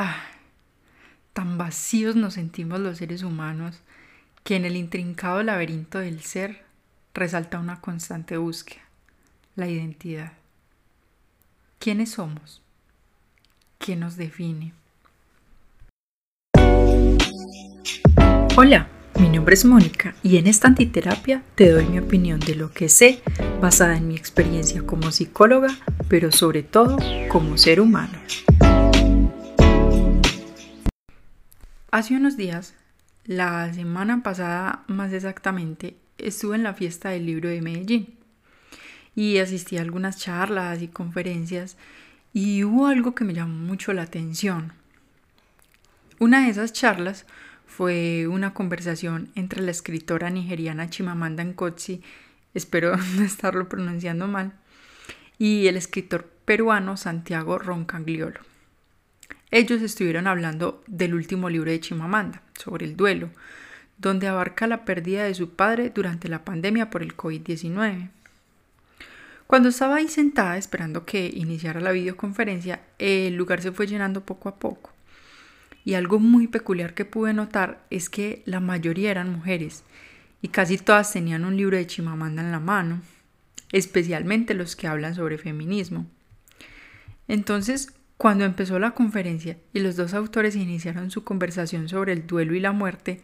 Ah, tan vacíos nos sentimos los seres humanos que en el intrincado laberinto del ser resalta una constante búsqueda, la identidad. ¿Quiénes somos? ¿Qué nos define? Hola, mi nombre es Mónica y en esta antiterapia te doy mi opinión de lo que sé basada en mi experiencia como psicóloga, pero sobre todo como ser humano. Hace unos días, la semana pasada más exactamente, estuve en la fiesta del libro de Medellín y asistí a algunas charlas y conferencias y hubo algo que me llamó mucho la atención. Una de esas charlas fue una conversación entre la escritora nigeriana Chimamanda Ngozi, espero no estarlo pronunciando mal, y el escritor peruano Santiago Roncagliolo. Ellos estuvieron hablando del último libro de Chimamanda, sobre el duelo, donde abarca la pérdida de su padre durante la pandemia por el COVID-19. Cuando estaba ahí sentada esperando que iniciara la videoconferencia, el lugar se fue llenando poco a poco. Y algo muy peculiar que pude notar es que la mayoría eran mujeres y casi todas tenían un libro de Chimamanda en la mano, especialmente los que hablan sobre feminismo. Entonces cuando empezó la conferencia y los dos autores iniciaron su conversación sobre el duelo y la muerte,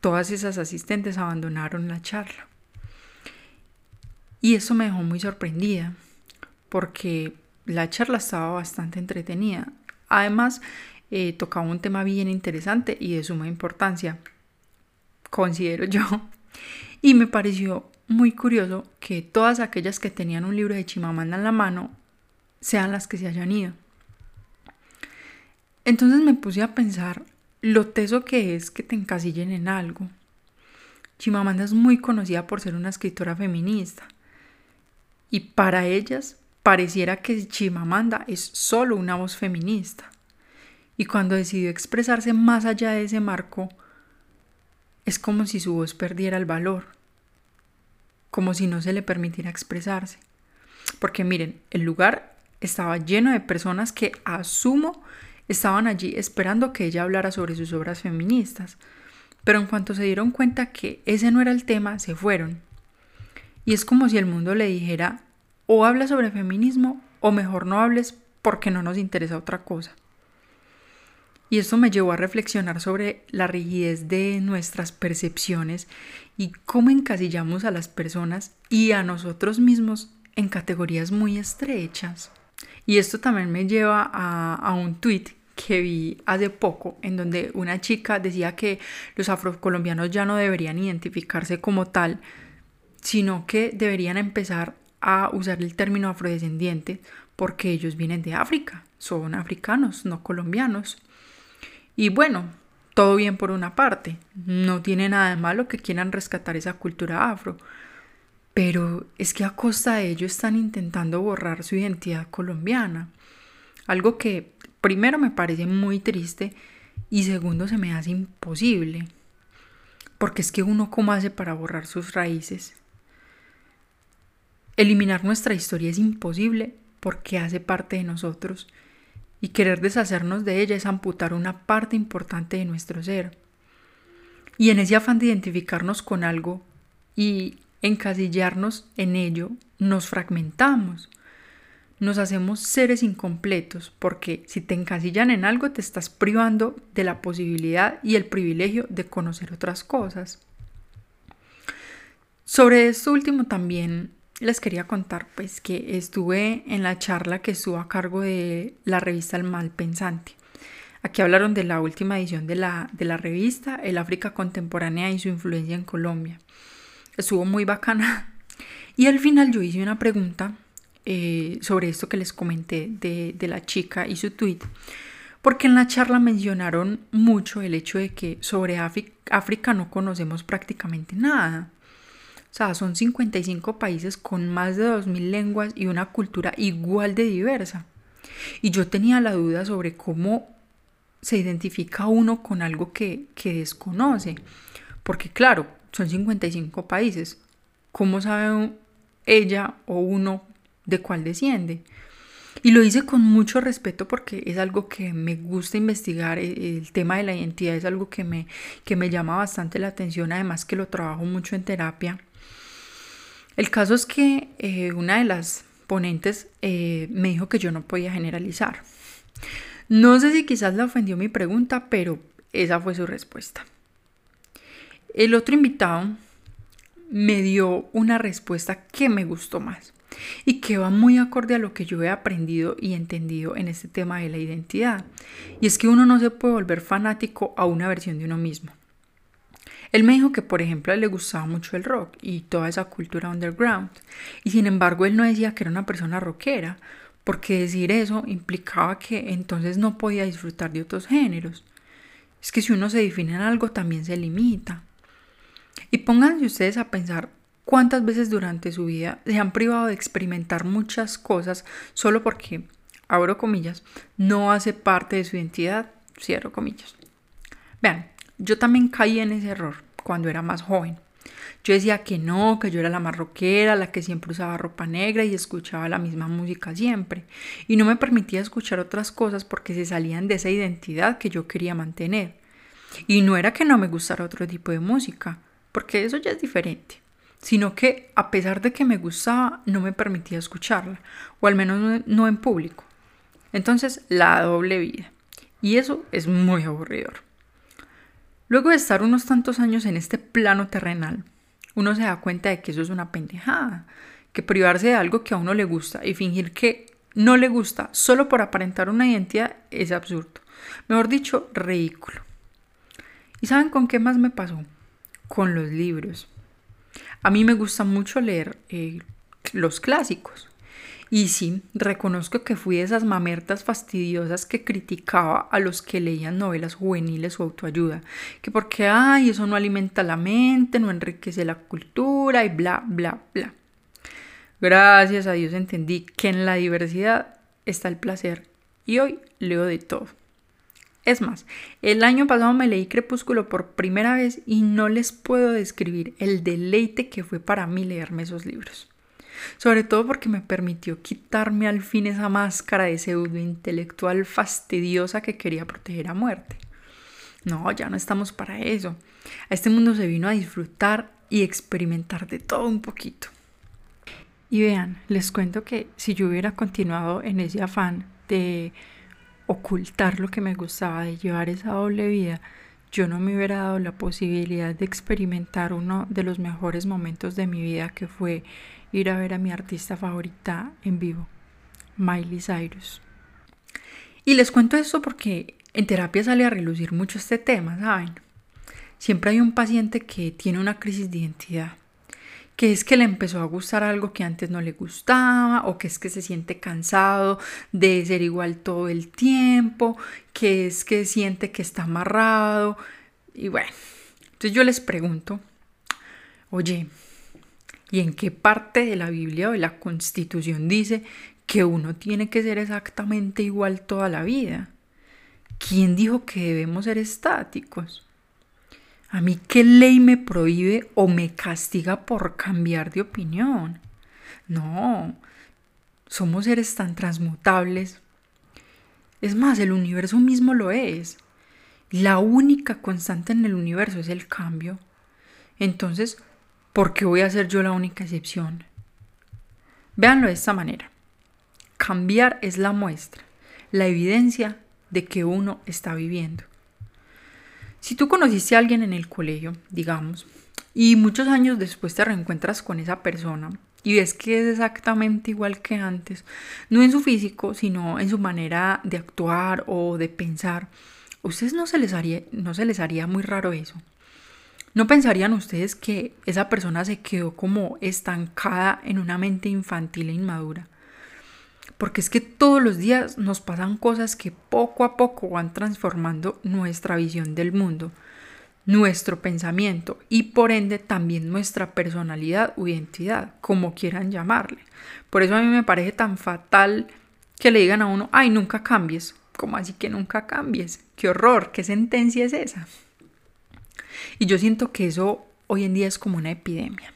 todas esas asistentes abandonaron la charla. Y eso me dejó muy sorprendida, porque la charla estaba bastante entretenida. Además, eh, tocaba un tema bien interesante y de suma importancia, considero yo. Y me pareció muy curioso que todas aquellas que tenían un libro de Chimamanda en la mano sean las que se hayan ido. Entonces me puse a pensar lo teso que es que te encasillen en algo. Chimamanda es muy conocida por ser una escritora feminista. Y para ellas pareciera que Chimamanda es solo una voz feminista. Y cuando decidió expresarse más allá de ese marco, es como si su voz perdiera el valor, como si no se le permitiera expresarse. Porque miren, el lugar estaba lleno de personas que asumo estaban allí esperando que ella hablara sobre sus obras feministas, pero en cuanto se dieron cuenta que ese no era el tema, se fueron. Y es como si el mundo le dijera, o habla sobre feminismo, o mejor no hables porque no nos interesa otra cosa. Y esto me llevó a reflexionar sobre la rigidez de nuestras percepciones y cómo encasillamos a las personas y a nosotros mismos en categorías muy estrechas. Y esto también me lleva a, un tweet que vi hace poco en donde una chica decía que los afrocolombianos ya no deberían identificarse como tal, sino que deberían empezar a usar el término afrodescendiente porque ellos vienen de África, son africanos, no colombianos. Y bueno, todo bien por una parte, no tiene nada de malo que quieran rescatar esa cultura afro, pero es que a costa de ello están intentando borrar su identidad colombiana. Algo que primero me parece muy triste y segundo se me hace imposible. Porque es que uno cómo hace para borrar sus raíces. Eliminar nuestra historia es imposible porque hace parte de nosotros y querer deshacernos de ella es amputar una parte importante de nuestro ser. Y en ese afán de identificarnos con algo y encasillarnos en ello, nos fragmentamos. Nos hacemos seres incompletos porque si te encasillan en algo te estás privando de la posibilidad y el privilegio de conocer otras cosas. Sobre esto último también les quería contar pues que estuve en la charla que estuvo a cargo de la revista El Mal Pensante. Aquí hablaron de la última edición de la, de la revista, El África Contemporánea y su influencia en Colombia estuvo muy bacana. Y al final yo hice una pregunta eh, sobre esto que les comenté de, de la chica y su tweet, porque en la charla mencionaron mucho el hecho de que sobre África no conocemos prácticamente nada. O sea, son 55 países con más de 2.000 lenguas y una cultura igual de diversa. Y yo tenía la duda sobre cómo se identifica uno con algo que, que desconoce. Porque claro, son 55 países. ¿Cómo sabe ella o uno de cuál desciende? Y lo hice con mucho respeto porque es algo que me gusta investigar. e, El tema de la identidad es algo que me, que me llama bastante la atención, además que lo trabajo mucho en terapia. El caso es que eh, una de las ponentes eh, me dijo que yo no podía generalizar. No sé si quizás le ofendió mi pregunta, pero esa fue su respuesta. El otro invitado me dio una respuesta que me gustó más y que va muy acorde a lo que yo he aprendido y entendido en este tema de la identidad. Y es que uno no se puede volver fanático a una versión de uno mismo. Él me dijo que, por ejemplo, a él le gustaba mucho el rock y toda esa cultura underground. Y sin embargo, él no decía que era una persona rockera, porque decir eso implicaba que entonces no podía disfrutar de otros géneros. Es que si uno se define en algo, también se limita. Y pónganse ustedes a pensar cuántas veces durante su vida se han privado de experimentar muchas cosas solo porque, abro comillas, no hace parte de su identidad, cierro comillas. Vean, yo también caí en ese error cuando era más joven. Yo decía que no, que yo era la más rockera, la que siempre usaba ropa negra y escuchaba la misma música siempre. Y no me permitía escuchar otras cosas porque se salían de esa identidad que yo quería mantener. Y no era que no me gustara otro tipo de música, porque eso ya es diferente, sino que a pesar de que me gustaba, no me permitía escucharla, o al menos no en público. Entonces, la doble vida. Y eso es muy aburridor. Luego de estar unos tantos años en este plano terrenal, uno se da cuenta de que eso es una pendejada, que privarse de algo que a uno le gusta y fingir que no le gusta solo por aparentar una identidad es absurdo. Mejor dicho, ridículo. ¿Y saben con qué más me pasó? Con los libros. A mí me gusta mucho leer eh, los clásicos. Y sí, reconozco que fui de esas mamertas fastidiosas que criticaba a los que leían novelas juveniles o autoayuda, que porque, ay, eso no alimenta la mente, no enriquece la cultura y bla, bla, bla. Gracias a Dios entendí que en la diversidad está el placer y hoy leo de todo. Es más, el año pasado me leí Crepúsculo por primera vez y no les puedo describir el deleite que fue para mí leerme esos libros. Sobre todo porque me permitió quitarme al fin esa máscara de pseudo intelectual fastidiosa que quería proteger a muerte. No, ya no estamos para eso. A este mundo se vino a disfrutar y experimentar de todo un poquito. Y vean, les cuento que si yo hubiera continuado en ese afán de ocultar lo que me gustaba, de llevar esa doble vida, yo no me hubiera dado la posibilidad de experimentar uno de los mejores momentos de mi vida que fue ir a ver a mi artista favorita en vivo, Miley Cyrus. Y les cuento esto porque en terapia sale a relucir mucho este tema, ¿saben? Siempre hay un paciente que tiene una crisis de identidad, que es que le empezó a gustar algo que antes no le gustaba, o que es que se siente cansado de ser igual todo el tiempo, que es que siente que está amarrado, y bueno, entonces yo les pregunto, oye, ¿y en qué parte de la Biblia o de la Constitución dice que uno tiene que ser exactamente igual toda la vida? ¿Quién dijo que debemos ser estáticos? ¿A mí qué ley me prohíbe o me castiga por cambiar de opinión? No, somos seres tan transmutables. Es más, el universo mismo lo es. La única constante en el universo es el cambio. Entonces, ¿por qué voy a ser yo la única excepción? Véanlo de esta manera. Cambiar es la muestra, la evidencia de que uno está viviendo. Si tú conociste a alguien en el colegio, digamos, y muchos años después te reencuentras con esa persona y ves que es exactamente igual que antes, no en su físico, sino en su manera de actuar o de pensar, ¿a ustedes no se les haría, no se les haría muy raro eso? ¿No pensarían ustedes que esa persona se quedó como estancada en una mente infantil e inmadura? Porque es que todos los días nos pasan cosas que poco a poco van transformando nuestra visión del mundo, nuestro pensamiento y por ende también nuestra personalidad o identidad, como quieran llamarle. Por eso a mí me parece tan fatal que le digan a uno, ay, nunca cambies. ¿Cómo así que nunca cambies? ¡Qué horror! ¿Qué sentencia es esa? Y yo siento que eso hoy en día es como una epidemia.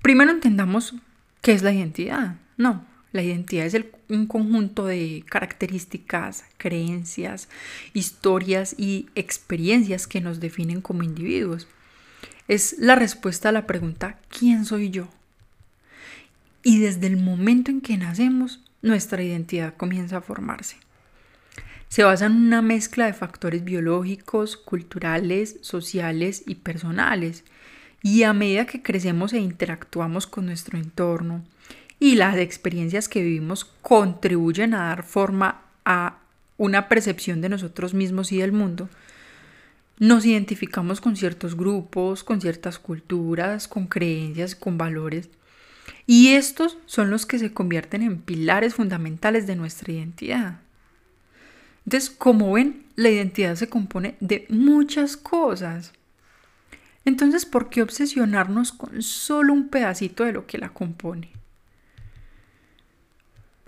Primero entendamos qué es la identidad. No, La identidad es un conjunto de características, creencias, historias y experiencias que nos definen como individuos. Es la respuesta a la pregunta ¿quién soy yo? Y desde el momento en que nacemos, nuestra identidad comienza a formarse. Se basa en una mezcla de factores biológicos, culturales, sociales y personales. Y a medida que crecemos e interactuamos con nuestro entorno, y las experiencias que vivimos contribuyen a dar forma a una percepción de nosotros mismos y del mundo, nos identificamos con ciertos grupos, con ciertas culturas, con creencias, con valores. Y estos son los que se convierten en pilares fundamentales de nuestra identidad. Entonces, como ven, la identidad se compone de muchas cosas. Entonces, ¿por qué obsesionarnos con solo un pedacito de lo que la compone?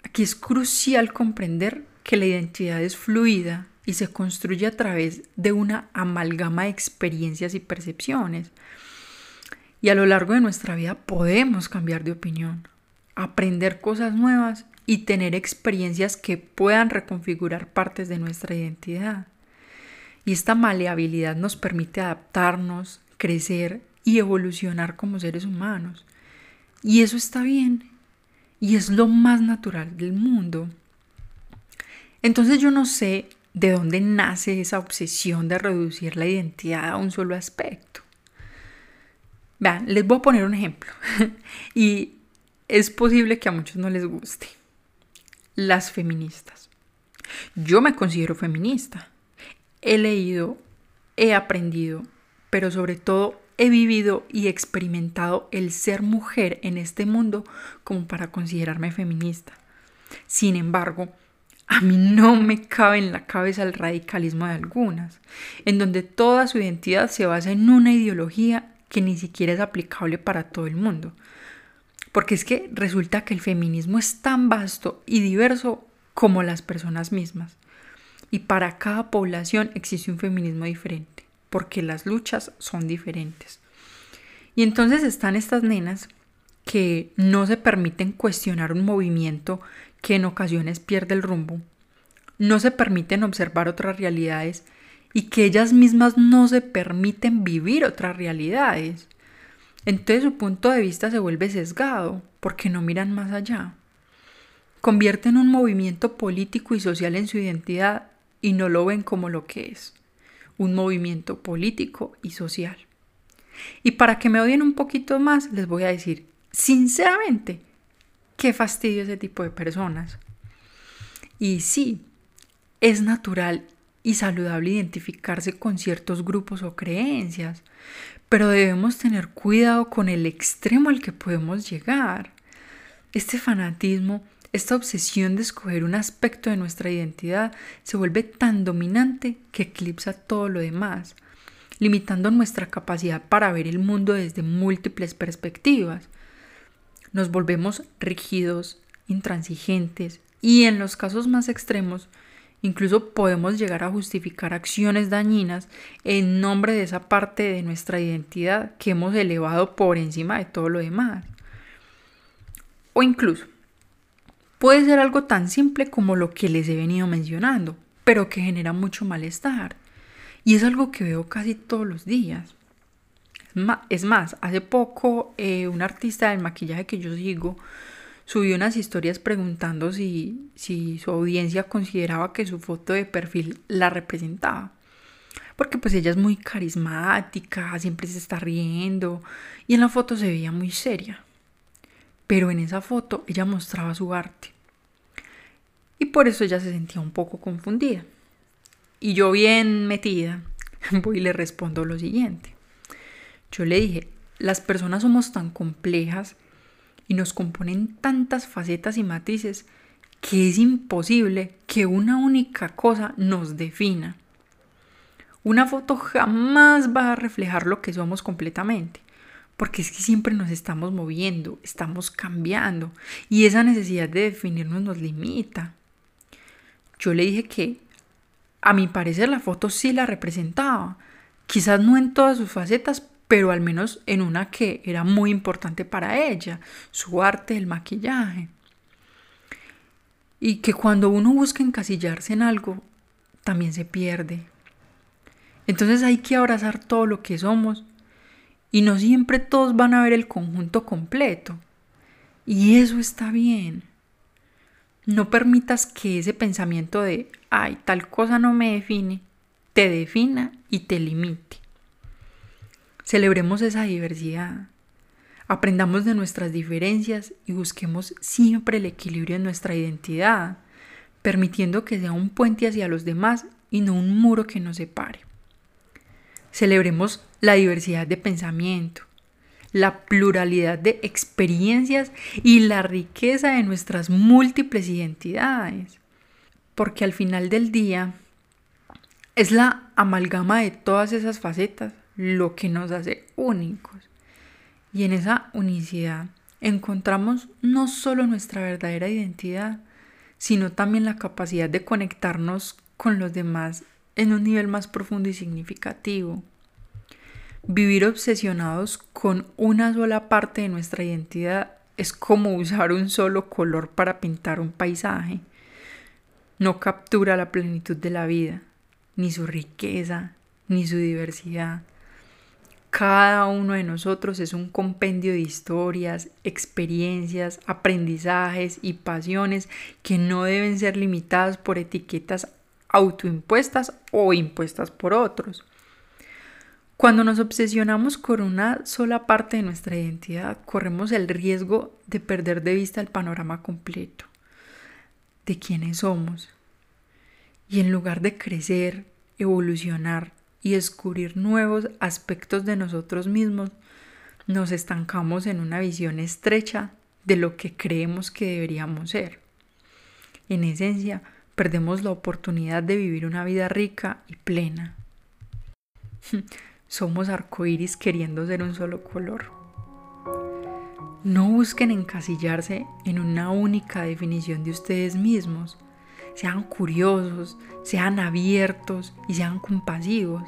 Aquí es crucial comprender que la identidad es fluida y se construye a través de una amalgama de experiencias y percepciones. Y a lo largo de nuestra vida podemos cambiar de opinión, aprender cosas nuevas y tener experiencias que puedan reconfigurar partes de nuestra identidad. Y esta maleabilidad nos permite adaptarnos, crecer y evolucionar como seres humanos. Y eso está bien y es lo más natural del mundo. Entonces yo no sé de dónde nace esa obsesión de reducir la identidad a un solo aspecto. Vean, les voy a poner un ejemplo y es posible que a muchos no les guste. Las feministas. Yo me considero feminista. He leído, he aprendido, pero sobre todo he vivido y experimentado el ser mujer en este mundo como para considerarme feminista. Sin embargo, a mí no me cabe en la cabeza el radicalismo de algunas, en donde toda su identidad se basa en una ideología que ni siquiera es aplicable para todo el mundo. Porque es que resulta que el feminismo es tan vasto y diverso como las personas mismas. Y para cada población existe un feminismo diferente porque las luchas son diferentes. Y entonces están estas nenas que no se permiten cuestionar un movimiento que en ocasiones pierde el rumbo, no se permiten observar otras realidades y que ellas mismas no se permiten vivir otras realidades. Entonces su punto de vista se vuelve sesgado porque no miran más allá. Convierten un movimiento político y social en su identidad y no lo ven como lo que es un movimiento político y social. Y para que me odien un poquito más, les voy a decir, sinceramente, qué fastidio ese tipo de personas. Y sí, es natural y saludable identificarse con ciertos grupos o creencias, pero debemos tener cuidado con el extremo al que podemos llegar. Este fanatismo esta obsesión de escoger un aspecto de nuestra identidad se vuelve tan dominante que eclipsa todo lo demás, limitando nuestra capacidad para ver el mundo desde múltiples perspectivas. Nos volvemos rígidos, intransigentes y en los casos más extremos, incluso podemos llegar a justificar acciones dañinas en nombre de esa parte de nuestra identidad que hemos elevado por encima de todo lo demás. O incluso Puede ser algo tan simple como lo que les he venido mencionando, pero que genera mucho malestar. Y es algo que veo casi todos los días. Es más, hace poco eh, un artista del maquillaje que yo sigo subió unas historias preguntando si, si su audiencia consideraba que su foto de perfil la representaba. Porque pues ella es muy carismática, siempre se está riendo y en la foto se veía muy seria. Pero en esa foto ella mostraba su arte y por eso ella se sentía un poco confundida. Y yo bien metida, voy y le respondo lo siguiente. Yo le dije, las personas somos tan complejas y nos componen tantas facetas y matices que es imposible que una única cosa nos defina. Una foto jamás va a reflejar lo que somos completamente, porque es que siempre nos estamos moviendo, estamos cambiando, y esa necesidad de definirnos nos limita. Yo le dije que a mi parecer la foto sí la representaba, quizás no en todas sus facetas, pero al menos en una que era muy importante para ella, su arte, el maquillaje. y que cuando uno busca encasillarse en algo, también se pierde. Entonces hay que abrazar todo lo que somos y no siempre todos van a ver el conjunto completo. Y eso está bien. No permitas que ese pensamiento de, ay, tal cosa no me define, te defina y te limite. Celebremos esa diversidad. Aprendamos de nuestras diferencias y busquemos siempre el equilibrio en nuestra identidad, permitiendo que sea un puente hacia los demás y no un muro que nos separe. Celebremos la diversidad de pensamiento, la pluralidad de experiencias y la riqueza de nuestras múltiples identidades. Porque al final del día es la amalgama de todas esas facetas lo que nos hace únicos. Y en esa unicidad encontramos no solo nuestra verdadera identidad, sino también la capacidad de conectarnos con los demás en un nivel más profundo y significativo. Vivir obsesionados con una sola parte de nuestra identidad es como usar un solo color para pintar un paisaje. No captura la plenitud de la vida, ni su riqueza, ni su diversidad. Cada uno de nosotros es un compendio de historias, experiencias, aprendizajes y pasiones que no deben ser limitadas por etiquetas autoimpuestas o impuestas por otros. Cuando nos obsesionamos con una sola parte de nuestra identidad, corremos el riesgo de perder de vista el panorama completo de quiénes somos. Y en lugar de crecer, evolucionar y descubrir nuevos aspectos de nosotros mismos, nos estancamos en una visión estrecha de lo que creemos que deberíamos ser. En esencia, perdemos la oportunidad de vivir una vida rica y plena. Somos arcoíris queriendo ser un solo color. No busquen encasillarse en una única definición de ustedes mismos. Sean curiosos, sean abiertos y sean compasivos.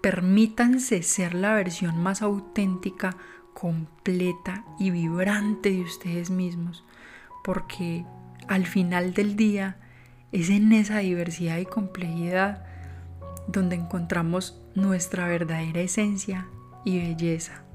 Permítanse ser la versión más auténtica, completa y vibrante de ustedes mismos, porque al final del día es en esa diversidad y complejidad donde encontramos nuestra verdadera esencia y belleza.